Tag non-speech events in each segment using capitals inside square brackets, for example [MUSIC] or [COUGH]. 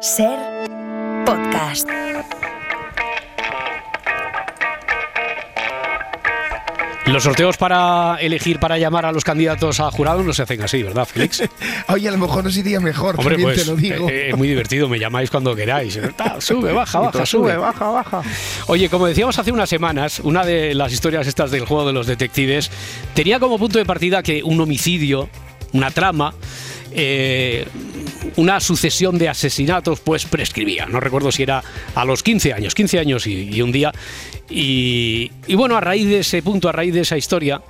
Ser podcast. Los sorteos para elegir, para llamar a los candidatos a jurado no se hacen así, ¿verdad, Félix? [LAUGHS] Oye, a lo mejor nos iría mejor, Hombre, también pues te lo digo. eh, es muy divertido, me llamáis cuando queráis. [LAUGHS] Sube, baja, baja, sube. baja, baja. Oye, como decíamos hace unas semanas, una de las historias estas del juego de los detectives tenía como punto de partida que un homicidio, una trama, eh, una sucesión de asesinatos, pues prescribía. No recuerdo si era a los 15 años, 15 años y, un día. Y, y bueno, a raíz de ese punto, a raíz de esa historia,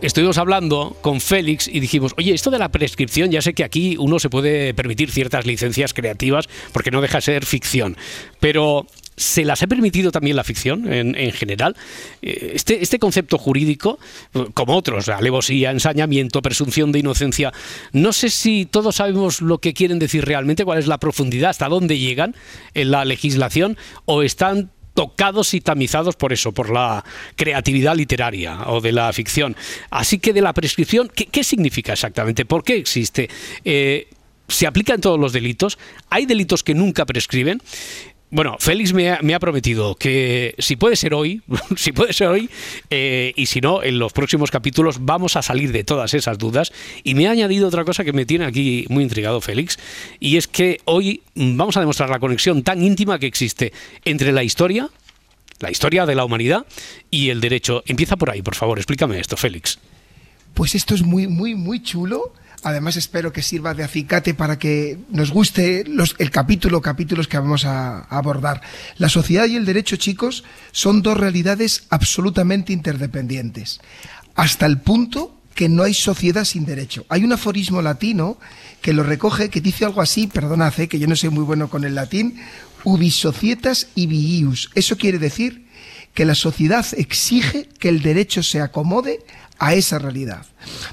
estuvimos hablando con Félix y dijimos, oye, esto de la prescripción, ya sé que aquí uno se puede permitir ciertas licencias creativas porque no deja de ser ficción, pero ¿se las ha permitido también la ficción en, en general? Eh, Este, este concepto jurídico, como otros, alevosía, ensañamiento, presunción de inocencia, no sé si todos sabemos lo que quieren decir realmente, cuál es la profundidad, hasta dónde llegan en la legislación o están tocados y tamizados por eso, por la creatividad literaria o de la ficción. Así que de la prescripción, ¿qué, qué significa exactamente? ¿Por qué existe? Eh, ¿Se aplica en todos los delitos? ¿Hay delitos que nunca prescriben? Bueno, Félix me ha, me ha prometido que si puede ser hoy, [LAUGHS] si puede ser hoy, eh, y si no, en los próximos capítulos vamos a salir de todas esas dudas. Y me ha añadido otra cosa que me tiene aquí muy intrigado Félix, y es que hoy vamos a demostrar la conexión tan íntima que existe entre la historia, la historia de la humanidad y el derecho. Empieza por ahí, por favor, explícame esto, Félix. Pues esto es muy, muy, muy chulo. Además espero que sirva de acicate para que nos guste los, el capítulo, capítulos que vamos a, abordar. La sociedad y el derecho, chicos, son dos realidades absolutamente interdependientes. Hasta el punto que no hay sociedad sin derecho. Hay un aforismo latino que lo recoge, que dice algo así, perdonad, eh, que yo no soy muy bueno con el latín, ubi societas ius. Eso quiere decir que la sociedad exige que el derecho se acomode a esa realidad.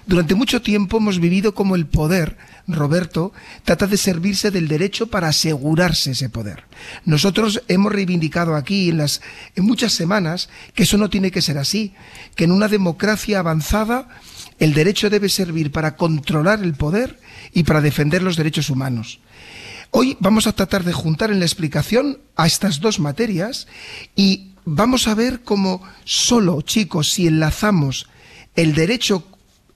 Durante mucho tiempo hemos vivido como el poder, Roberto, trata de servirse del derecho para asegurarse ese poder. Nosotros hemos reivindicado aquí en, las, en muchas semanas que eso no tiene que ser así, que en una democracia avanzada el derecho debe servir para controlar el poder y para defender los derechos humanos. Hoy vamos a tratar de juntar en la explicación a estas dos materias y vamos a ver cómo solo, chicos, si enlazamos el derecho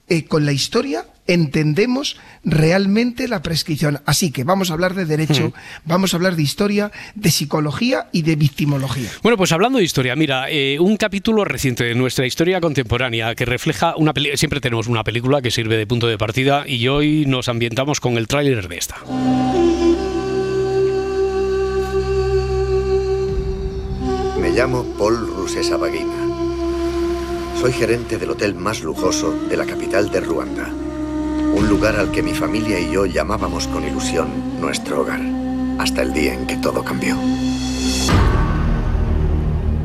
eh, con la historia, entendemos realmente la prescripción. Así que vamos a hablar de derecho, vamos a hablar de historia, de psicología y de victimología. Bueno, pues hablando de historia, mira, eh, un capítulo reciente de nuestra historia contemporánea que refleja una película, siempre tenemos una película que sirve de punto de partida y hoy nos ambientamos con el tráiler de esta. Llamo Paul Rusesabagina. Soy gerente del hotel más lujoso de la capital de Ruanda. Un lugar al que mi familia y yo llamábamos con ilusión nuestro hogar. Hasta el día en que todo cambió.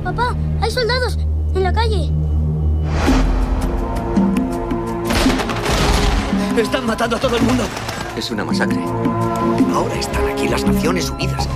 Papá, hay soldados en la calle. Están matando a todo el mundo. Es una masacre. Ahora están aquí las Naciones Unidas.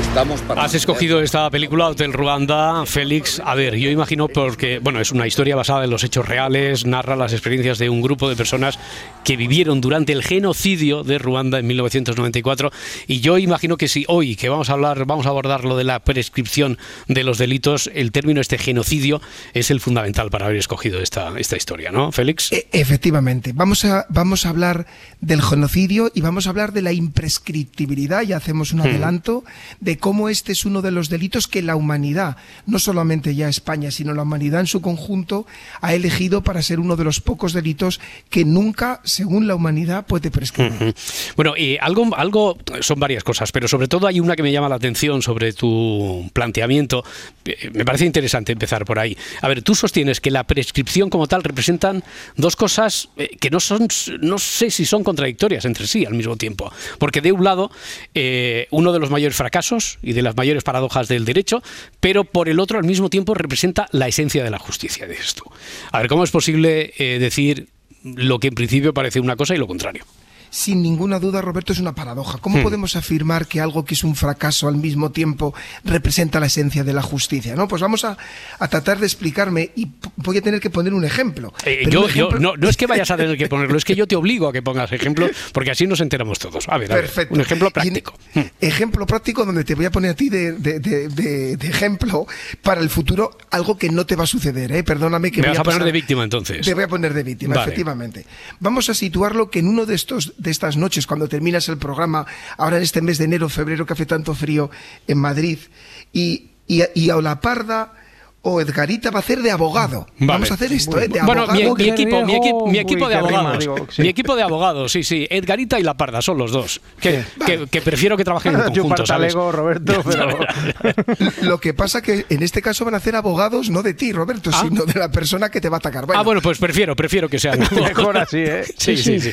Estamos para Has escogido esta película, Hotel Ruanda, Félix. A ver, yo imagino porque, bueno, es una historia basada en los hechos reales, narra las experiencias de un grupo de personas que vivieron durante el genocidio de Ruanda en 1994. Y yo imagino que si hoy, que vamos a hablar, vamos a abordar lo de la prescripción de los delitos, el término este genocidio es el fundamental para haber escogido esta, esta historia, ¿no, Félix? E- efectivamente, vamos a, vamos a hablar del genocidio y vamos a hablar de la imprescriptibilidad, y hacemos un adelanto, de cómo este es uno de los delitos que la humanidad, no solamente ya España, sino la humanidad en su conjunto, ha elegido para ser uno de los pocos delitos que nunca, según la humanidad, puede prescribir. Bueno, y algo, algo, son varias cosas, pero sobre todo hay una que me llama la atención sobre tu planteamiento. Eh, Me parece interesante empezar por ahí. A ver, tú sostienes que la prescripción como tal representan dos cosas eh, que no son, no sé si son contradictorias entre sí al mismo tiempo. Porque de un lado, eh, uno de los mayores fracasos y de las mayores paradojas del derecho, pero por el otro al mismo tiempo representa la esencia de la justicia de esto. A ver, ¿cómo es posible eh, decir lo que en principio parece una cosa y lo contrario? Sin ninguna duda, Roberto, es una paradoja. ¿Cómo Hmm. podemos afirmar que algo que es un fracaso al mismo tiempo representa la esencia de la justicia? ¿no? Pues vamos a, a tratar de explicarme y voy a tener que poner un ejemplo. Eh, yo, un ejemplo- yo- no, no es que vayas a tener que [LAUGHS] ponerlo, es que yo te obligo a que pongas ejemplo, porque así nos enteramos todos. A ver, a ver, Perfecto. un ejemplo en- práctico. Hmm. ejemplo práctico donde te voy a poner a ti de, de- de- ejemplo para el futuro algo que no te va a suceder. ¿eh? Perdóname que Me voy vas a poner de víctima entonces. Te voy a poner de víctima, Vale. efectivamente. Vamos a situarlo que en uno de estos de estas noches, cuando terminas el programa, ahora en este mes de enero, febrero, que hace tanto frío en Madrid, y, y, y a la parda o Edgarita va a hacer de abogado. Vale. Vamos a hacer esto, ¿eh? De Bueno, abogado. mi equipo, mi, equipo, mi equipo Uy, de abogados. digo, sí. Mi equipo de abogados, sí, sí. Edgarita y La Parda son los dos. Que, que- que prefiero que trabajen en [LAUGHS] Yo conjunto, ¿sabes? partalego, Roberto, [LAUGHS] pero... [LAUGHS] Lo que pasa que en este caso van a hacer abogados no de ti, Roberto, Ah. sino de la persona que te va a atacar. Ah, bueno, pues prefiero, prefiero que sean. Mejor así, ¿eh? Sí, sí, sí.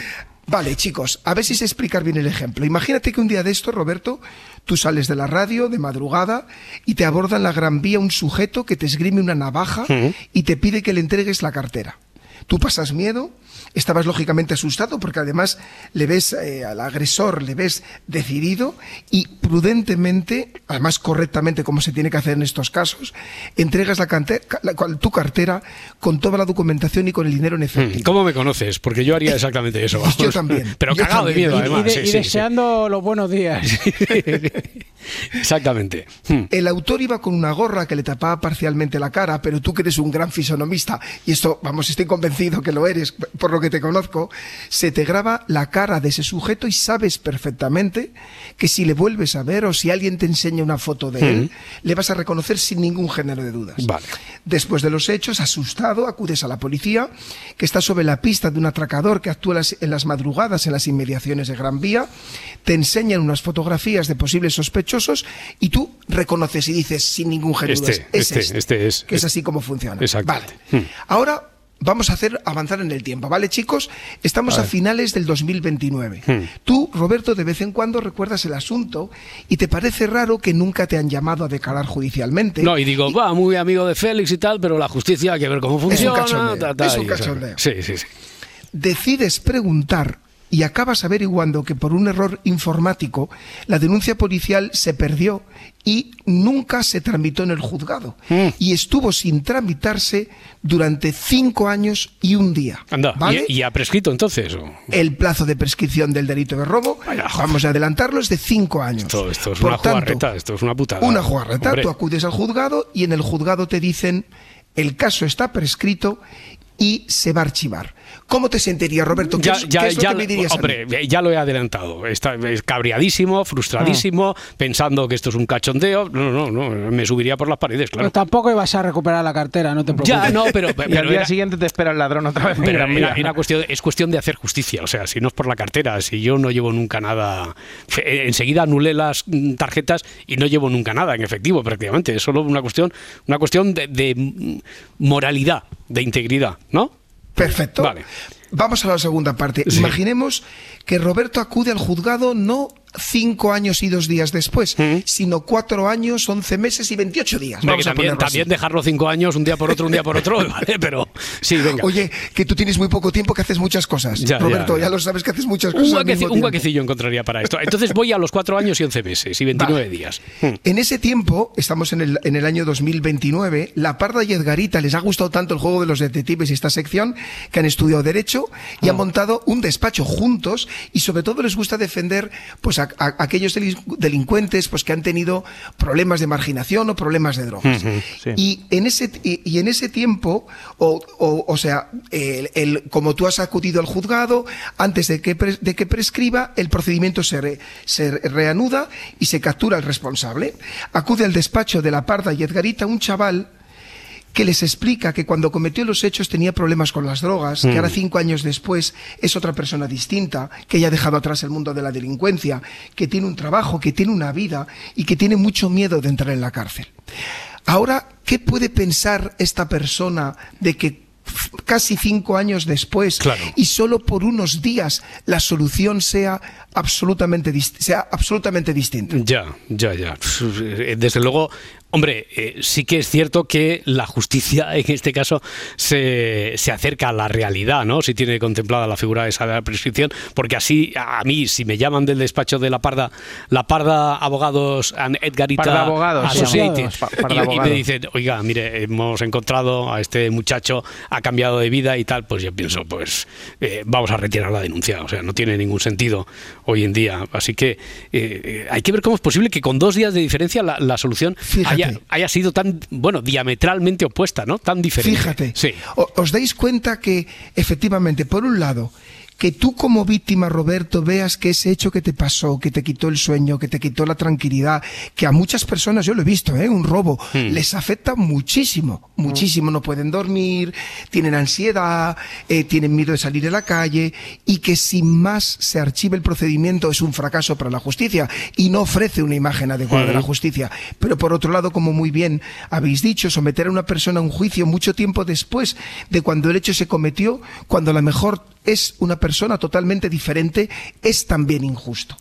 Vale, chicos, a ver si sé explicar bien el ejemplo. Imagínate que un día de esto, Roberto, tú sales de la radio de madrugada y te aborda en la Gran Vía un sujeto que te esgrime una navaja y te pide que le entregues la cartera. Tú pasas miedo, estabas lógicamente asustado porque además le ves eh, al agresor, le ves decidido y prudentemente, además correctamente como se tiene que hacer en estos casos, entregas la cante- la- tu cartera con toda la documentación y con el dinero en efectivo. ¿Cómo me conoces? Porque yo haría exactamente eso. [LAUGHS] vamos. Yo también, [LAUGHS] Pero yo cagado de miedo, Y- y Y, además. de- sí, y sí, sí. deseando los buenos días. [LAUGHS] Exactamente. Hmm. El autor iba con una gorra que le tapaba parcialmente la cara, pero tú que eres un gran fisonomista, y esto, vamos, estoy convencido que lo eres, por lo que te conozco, se te graba la cara de ese sujeto y sabes perfectamente que si le vuelves a ver o si alguien te enseña una foto de él, le vas a reconocer sin ningún género de dudas. Vale. Después de los hechos, asustado, acudes a la policía, que está sobre la pista de un atracador que actúa en las, madrugadas en las inmediaciones de Gran Vía, te enseñan unas fotografías de posibles sospechosos y tú reconoces y dices sin ningún género de Este, dudas, es este, este, este es- que es así como funciona. Exactamente. Vale. Hmm. Ahora vamos a hacer avanzar en el tiempo, ¿vale, chicos? Estamos a, finales del 2029. Hmm. Tú, Roberto, de vez en cuando recuerdas el asunto y te parece raro que nunca te han llamado a declarar judicialmente. No, y digo, va, muy amigo de Félix y tal, pero la justicia hay que ver cómo Es un funciona. cachondeo, ta, ta, es un cachondeo. Sí, sí, sí. decides preguntar y acabas averiguando que por un error informático la denuncia policial se perdió y nunca se tramitó en el juzgado. Mm. Y estuvo sin tramitarse durante cinco años y un día. Anda, ¿vale? ¿y, y ha prescrito entonces? o? El plazo de prescripción del delito de robo, Vaya, vamos a adelantarlo, es de cinco años. Esto, esto es Por una tanto, jugarreta, esto es una putada. Una jugarreta, Hombre. tú acudes al juzgado y en el juzgado te dicen el caso está prescrito y se va a archivar. ¿Cómo te sentirías, Roberto? ¿Qué Ya, es, ya, qué es lo ya, que me dirías a mí? hombre, ya lo he adelantado. Está es cabreadísimo, frustradísimo, Ah. pensando que esto es un cachondeo. No, no, no, me subiría por las paredes, claro. Pero tampoco ibas a recuperar la cartera, no te preocupes. Ya, no, pero, [LAUGHS] y pero al día era- siguiente te espera el ladrón otra vez. Pero era- era cuestión, es cuestión de hacer justicia. O sea, si no es por la cartera, si yo no llevo nunca nada. eh, Enseguida anulé las mm, tarjetas y no llevo nunca nada en efectivo, prácticamente. Es solo una cuestión, una cuestión de, de, moralidad, de integridad, ¿no? Perfecto. Vale. Vamos a la segunda parte. Sí. Imaginemos que Roberto acude al juzgado no cinco años y dos días después, Mm. sino cuatro años, once meses y veintiocho días. Hombre, Vamos que a también, también dejarlo cinco años, un día por otro, un día por otro, [LAUGHS] ¿vale? Pero sí, venga. Oye, que tú tienes muy poco tiempo, que haces muchas cosas. Ya, Roberto, ya, ya, ya. lo sabes que haces muchas cosas. un, huequeci- un encontraría para esto. Entonces voy a los cuatro años y once meses y 29 días. Hmm. En ese tiempo, estamos en el, en el año 2029, La Parda y Edgarita les ha gustado tanto el juego de los detectives y esta sección que han estudiado Derecho y han Ah. montado un despacho juntos y sobre todo les gusta defender pues, a, a- aquellos delin- delincuentes pues, que han tenido problemas de marginación o problemas de drogas. sí. Y, en ese, y, y en ese tiempo, o, o- o sea, el- el- como tú has acudido al juzgado, antes de que, de que prescriba, el procedimiento se, re- se reanuda y se captura al responsable. Acude al despacho de la Parda y Edgarita un chaval que les explica que cuando cometió los hechos tenía problemas con las drogas, que ahora cinco años después es otra persona distinta, que ya ha dejado atrás el mundo de la delincuencia, que tiene un trabajo, que tiene una vida y que tiene mucho miedo de entrar en la cárcel. Ahora, ¿qué puede pensar esta persona de que casi cinco años después Claro. y solo por unos días la solución sea absolutamente, sea absolutamente distinta? Ya, ya, ya. Desde luego, Hombre, eh, sí que es cierto que la justicia [LAUGHS] en este caso se, se, acerca a la realidad, ¿no? Si tiene contemplada la figura esa de la prescripción, porque así a mí, si me llaman del despacho de la Parda, la Parda Abogados and Edgarita Parda Abogados, Associated, sí, Parda y, me dicen, oiga, mire, hemos encontrado a este muchacho, ha cambiado de vida y tal, pues yo pienso, pues eh, vamos a retirar la denuncia, o sea, no tiene ningún sentido hoy en día. Así que eh, hay que ver cómo es posible que con dos días de diferencia la, la solución Fíjate. Haya, haya, sido tan, bueno, diametralmente opuesta, ¿no? Tan diferente. Fíjate, sí. os dais cuenta que efectivamente, por un lado, que tú como víctima, Roberto, veas que ese hecho que te pasó, que te quitó el sueño, que te quitó la tranquilidad, que a muchas personas, yo lo he visto, ¿eh? un robo, Hmm. les afecta muchísimo, muchísimo, no pueden dormir, tienen ansiedad, eh, tienen miedo de salir a la calle y que sin más se archive el procedimiento es un fracaso para la justicia y no ofrece una imagen adecuada de la Hmm. justicia. Pero por otro lado, como muy bien habéis dicho, someter a una persona a un juicio mucho tiempo después de cuando el hecho se cometió, cuando a lo mejor es una persona totalmente diferente, es también injusto.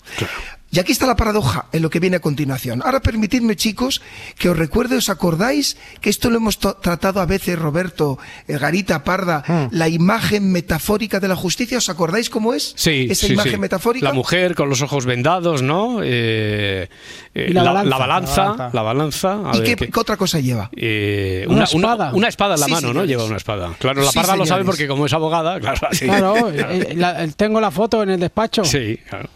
Y aquí está la paradoja en lo que viene a continuación. Ahora permitidme, chicos, que os recuerde, ¿os acordáis que esto lo hemos tratado a veces, Roberto, eh, Garita, Parda, mm. la imagen metafórica de la justicia? ¿Os acordáis cómo es? Sí, esa sí, imagen sí. metafórica. La mujer con los ojos vendados, ¿no? Eh, eh, la, la, balanza, la, balanza, la balanza. La balanza. ¿Y qué, qué, otra cosa lleva? Eh, una, una, espada. Una, una, espada en la Sí, mano, ¿no? Lleva una espada. Claro, la Sí, parda lo sabe porque como es abogada, [LAUGHS] claro, así. Claro, eh, la- tengo la foto en el despacho. Sí, claro.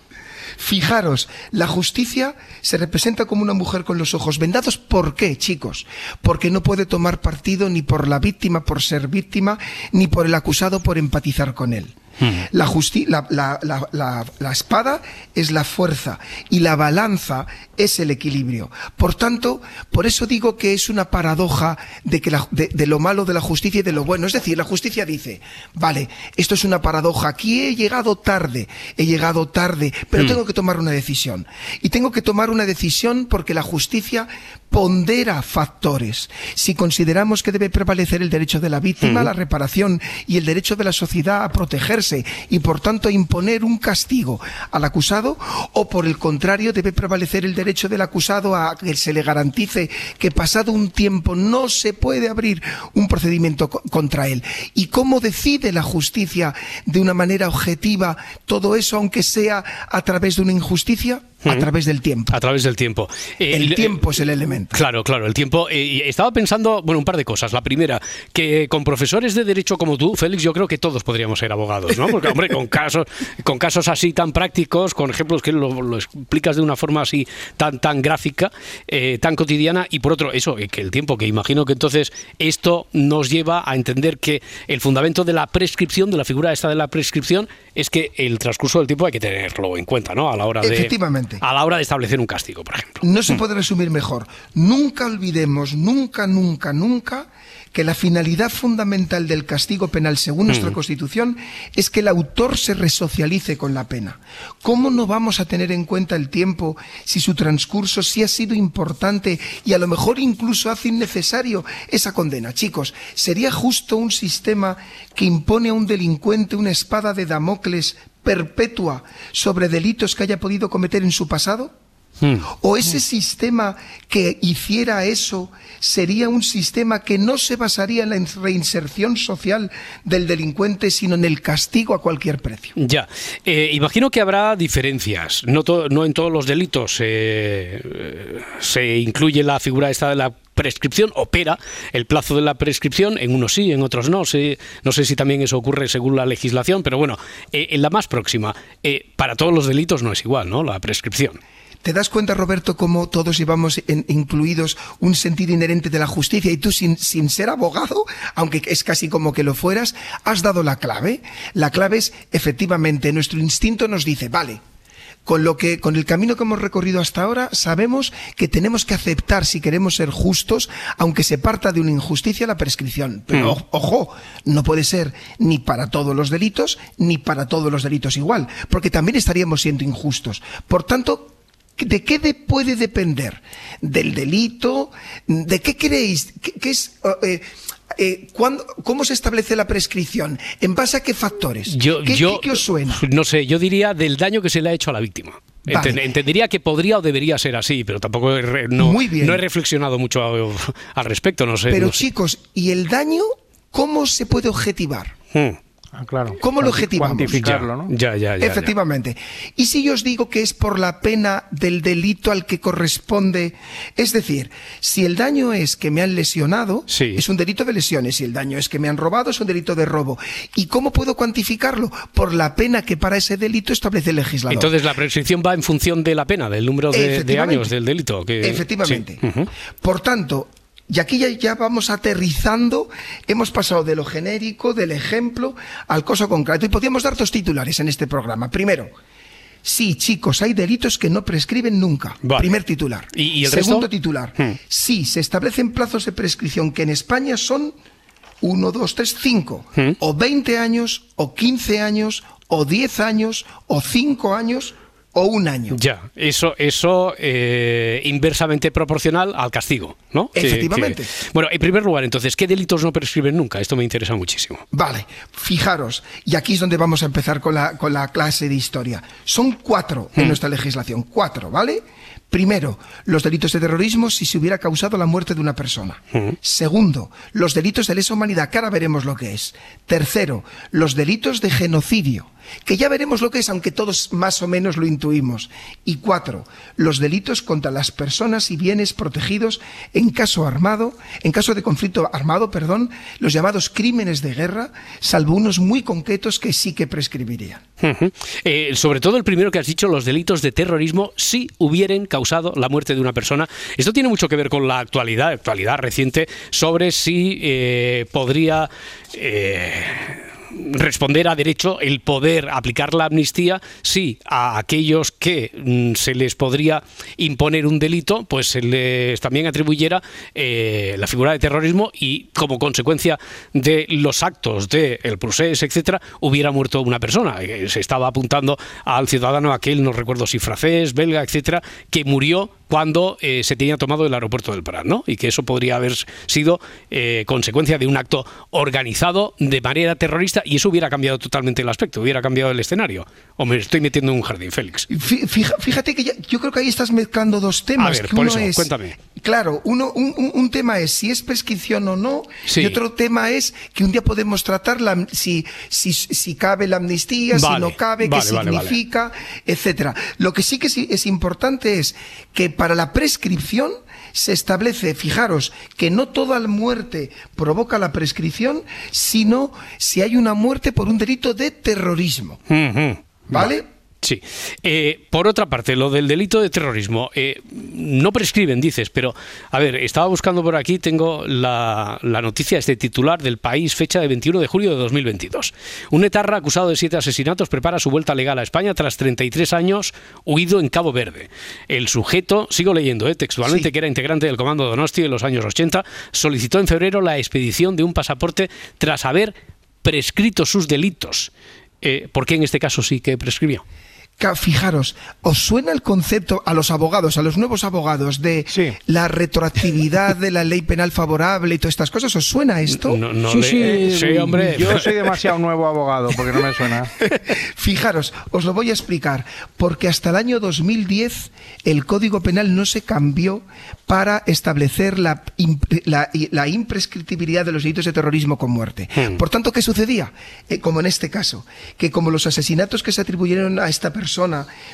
Fijaros, la justicia se representa como una mujer con los ojos vendados. ¿Por qué, chicos? Porque no puede tomar partido ni por la víctima por ser víctima, ni por el acusado por empatizar con él. La, justi- la, la- la- espada es la fuerza y la balanza es el equilibrio. Por tanto, por eso digo que es una paradoja de, que la- de, de lo malo de la justicia y de lo bueno. Es decir, la justicia dice, vale, esto es una paradoja, aquí he llegado tarde, he llegado tarde, pero tengo que tomar una decisión. Y tengo que tomar una decisión porque la justicia pondera factores. Si consideramos que debe prevalecer el derecho de la víctima a la reparación y el derecho de la sociedad a protegerse y por tanto imponer un castigo al acusado, o por el contrario debe prevalecer el derecho del acusado a que se le garantice que pasado un tiempo no se puede abrir un procedimiento co- contra él. ¿Y cómo decide la justicia de una manera objetiva todo eso, aunque sea a través de una injusticia? A través del tiempo. A través del tiempo. El tiempo es el elemento. Claro, claro, el tiempo. eh, y estaba pensando, bueno, un par de cosas. La primera, que con profesores de derecho como tú, Félix, yo creo que todos podríamos ser abogados, ¿no? Porque, hombre, con casos, con casos así tan prácticos, con ejemplos que lo, lo explicas de una forma así tan, tan gráfica, eh, tan cotidiana, y por otro, eso, eh, que el tiempo, que imagino que entonces esto nos lleva a entender que el fundamento de la prescripción, de la figura esta de la prescripción, es que el transcurso del tiempo hay que tenerlo en cuenta, ¿no? A la hora de. Efectivamente. A la hora de establecer un castigo, por ejemplo. No se puede resumir mejor. Nunca olvidemos, nunca, nunca, nunca, que la finalidad fundamental del castigo penal, según nuestra Constitución, es que el autor se resocialice con la pena. ¿Cómo no vamos a tener en cuenta el tiempo si su transcurso sí ha sido importante y a lo mejor incluso hace innecesario esa condena? Chicos, ¿sería justo un sistema que impone a un delincuente una espada de Damocles perpetua sobre delitos que haya podido cometer en su pasado? ¿O ese sistema que hiciera eso sería un sistema que no se basaría en la reinserción social del delincuente, sino en el castigo a cualquier precio? Ya, Eh, imagino que habrá diferencias. No, no en todos los delitos eh, eh, se incluye la figura esta de la prescripción, opera el plazo de la prescripción, en unos sí, en otros no. Sé, no sé si también eso ocurre según la legislación, pero bueno, eh, en la más próxima, para todos los delitos no es igual, ¿no? La prescripción. ¿Te das cuenta, Roberto, cómo todos llevamos en- incluidos un sentido inherente de la justicia y tú sin, sin ser abogado, aunque es casi como que lo fueras, has dado la clave? La clave es, efectivamente, nuestro instinto nos dice, vale, con lo que con el camino que hemos recorrido hasta ahora sabemos que tenemos que aceptar si queremos ser justos aunque se parta de una injusticia la prescripción pero o- ojo no puede ser ni para todos los delitos ni para todos los delitos igual porque también estaríamos siendo injustos. Por tanto ¿De qué de- puede depender? ¿Del delito? ¿De qué creéis? ¿Qué, qué es, eh, eh, cuándo- ¿Cómo se establece la prescripción? ¿En base a qué factores? Yo, ¿Qué, yo, qué- os suena? No sé, yo diría del daño que se le ha hecho a la víctima. Vale. Entendería que podría o debería ser así, pero tampoco he no, Muy bien. no he reflexionado mucho a- al respecto. No sé. Pero no sé. chicos, ¿y el daño cómo se puede objetivar? Hmm. Ah, claro. ¿Cómo lo objetivamos? Cuantificarlo, ¿no? Ya, ya, ya. ya. Efectivamente. ¿Y si yo os digo que es por la pena del delito al que corresponde? Es decir, si el daño es que me han lesionado, Sí. es un delito de lesiones. Si el daño es que me han robado, es un delito de robo. ¿Y cómo puedo cuantificarlo? Por la pena que para ese delito establece el legislador. Entonces la prescripción va en función de la pena, del número de, años del delito. que- Efectivamente. sí. Por tanto, y aquí ya, ya vamos aterrizando, hemos pasado de lo genérico, del ejemplo, al caso concreto. Y podríamos dar dos titulares en este programa. Primero, sí, chicos, hay delitos que no prescriben nunca. Vale. Primer titular. ¿Y- y el Segundo resto? titular. Hmm. Sí, se establecen plazos de prescripción que en España son 1, 2, 3, 5. Hmm. O 20 años, o 15 años, o 10 años, o 5 años, o un año. Ya, eso, eso eh, inversamente proporcional al castigo, ¿no? Efectivamente. que- bueno, en primer lugar, entonces, ¿qué delitos no prescriben nunca? Esto me interesa muchísimo. Vale, fijaros, y aquí es donde vamos a empezar con la, con la clase de historia. Son cuatro en nuestra legislación, cuatro, ¿vale? Primero, los delitos de terrorismo si se hubiera causado la muerte de una persona. Segundo, los delitos de lesa humanidad, que ahora veremos lo que es. Tercero, los delitos de genocidio, que ya veremos lo que es, aunque todos más o menos lo intuimos. Y cuatro, los delitos contra las personas y bienes protegidos en caso armado, en caso de conflicto armado, perdón, los llamados crímenes de guerra, salvo unos muy concretos que sí que prescribirían. Eh, sobre todo el primero que has dicho, los delitos de terrorismo, si hubieran causado la muerte de una persona. Esto tiene mucho que ver con la actualidad, actualidad reciente, sobre si eh, podría eh, responder a derecho el poder aplicar la amnistía si a aquellos que mm, se les podría imponer un delito, pues se les también atribuyera eh, la figura de terrorismo y como consecuencia de los actos del el procés, etcétera, hubiera muerto una persona. Eh, Se estaba apuntando al ciudadano aquel, no recuerdo si francés, belga, etcétera, que murió cuando eh, se tenía tomado el aeropuerto del Prat, ¿no? Y que eso podría haber sido eh, consecuencia de un acto organizado de manera terrorista y eso hubiera cambiado totalmente el aspecto, hubiera cambiado el escenario. O me estoy metiendo en un jardín, Félix. Fíjate que ya- yo creo que ahí estás mezclando dos temas. A ver, que por uno eso, es, cuéntame. Claro, uno, un, un- tema es si es prescripción o no, Sí. y otro tema es que un día podemos tratar la, si, si, si cabe la amnistía, Vale, si no cabe, vale, qué vale, significa, etcétera. Lo que sí que es importante es que para la prescripción se establece, fijaros, que no toda la muerte provoca la prescripción, sino si hay una muerte por un delito de terrorismo. ¿Vale? Sí. Eh, por otra parte, lo del delito de terrorismo, eh, no prescriben, dices, pero, a ver, estaba buscando por aquí, tengo la, la noticia, este titular del país, fecha de 21 de julio de 2022. Un etarra acusado de siete asesinatos prepara su vuelta legal a España tras 33 años huido en Cabo Verde. El sujeto, sigo leyendo eh, textualmente, Sí. que era integrante del Comando Donosti en los años 80, solicitó en febrero la expedición de un pasaporte tras haber prescrito sus delitos. Eh, ¿Por qué en este caso sí que prescribió? Fijaros, ¿os suena el concepto a los abogados, a los nuevos abogados, de Sí. la retroactividad de la ley penal favorable y todas estas cosas? ¿Os suena esto? No, no sí, le- sí, eh, sí, hombre. Yo [LAUGHS] soy demasiado nuevo abogado porque no me suena. [LAUGHS] Fijaros, os lo voy a explicar, porque hasta el año 2010 el Código Penal no se cambió para establecer la, impre- la- la imprescriptibilidad de los delitos de terrorismo con muerte. Hmm. Por tanto, ¿qué sucedía? Eh, como en este caso, que como los asesinatos que se atribuyeron a esta persona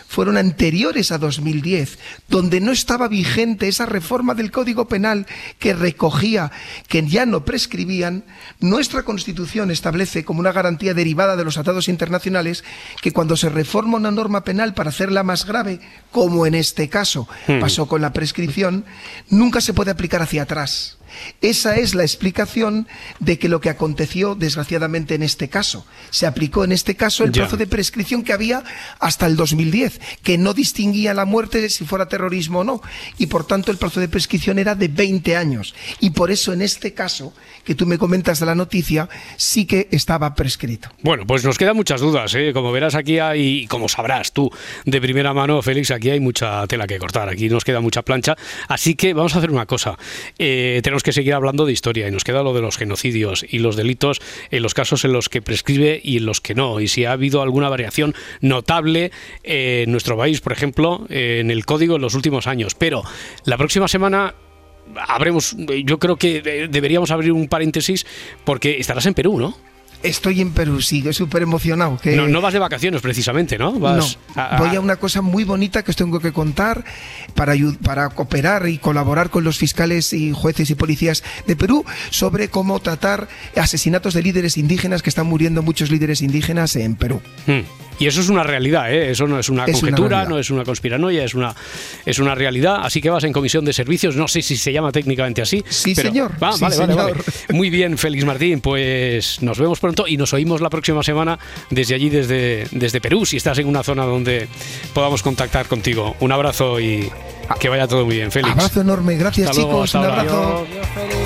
fueron anteriores a 2010, donde no estaba vigente esa reforma del Código Penal que recogía que ya no prescribían, nuestra Constitución establece como una garantía derivada de los tratados internacionales que cuando se reforma una norma penal para hacerla más grave, como en este caso pasó con la prescripción, nunca se puede aplicar hacia atrás. Esa es la explicación de que lo que aconteció desgraciadamente en este caso. Se aplicó en este caso el plazo de prescripción que había hasta el 2010, que no distinguía la muerte si fuera terrorismo o no. Y por tanto el plazo de prescripción era de 20 años. Y por eso en este caso, que tú me comentas de la noticia, sí que estaba prescrito. Bueno, pues nos quedan muchas dudas, ¿eh? Como verás aquí hay, y como sabrás tú de primera mano, Félix, aquí hay mucha tela que cortar, aquí nos queda mucha plancha, así que vamos a hacer una cosa. Eh, tenemos que que seguir hablando de historia y nos queda lo de los genocidios y los delitos en los casos en los que prescribe y en los que no. Y si ha habido alguna variación notable en nuestro país, por ejemplo, en el código en los últimos años. Pero la próxima semana habremos, yo creo que deberíamos abrir un paréntesis porque estarás en Perú, ¿no? Estoy en Perú, sí, súper emocionado. Que... No, no, vas de vacaciones precisamente, ¿no? Vas no, a, a... voy a una cosa muy bonita que os tengo que contar para, para cooperar y colaborar con los fiscales y jueces y policías de Perú sobre cómo tratar asesinatos de líderes indígenas, que están muriendo muchos líderes indígenas en Perú. Hmm. Y eso es una realidad, ¿eh? eso no es una es conjetura, una no es una conspiranoia, es una, es una realidad. Así que vas en comisión de servicios, no sé si se llama técnicamente así. Sí, pero... señor. Sí, vale, señor. vale, vale. [LAUGHS] Muy bien, Félix Martín, pues nos vemos pronto y nos oímos la próxima semana desde allí, desde, desde Perú, si estás en una zona donde podamos contactar contigo. Un abrazo y que vaya todo muy bien, Félix. Abrazo enorme, gracias hasta chicos, luego, un abrazo. Adiós, Adiós, Félix.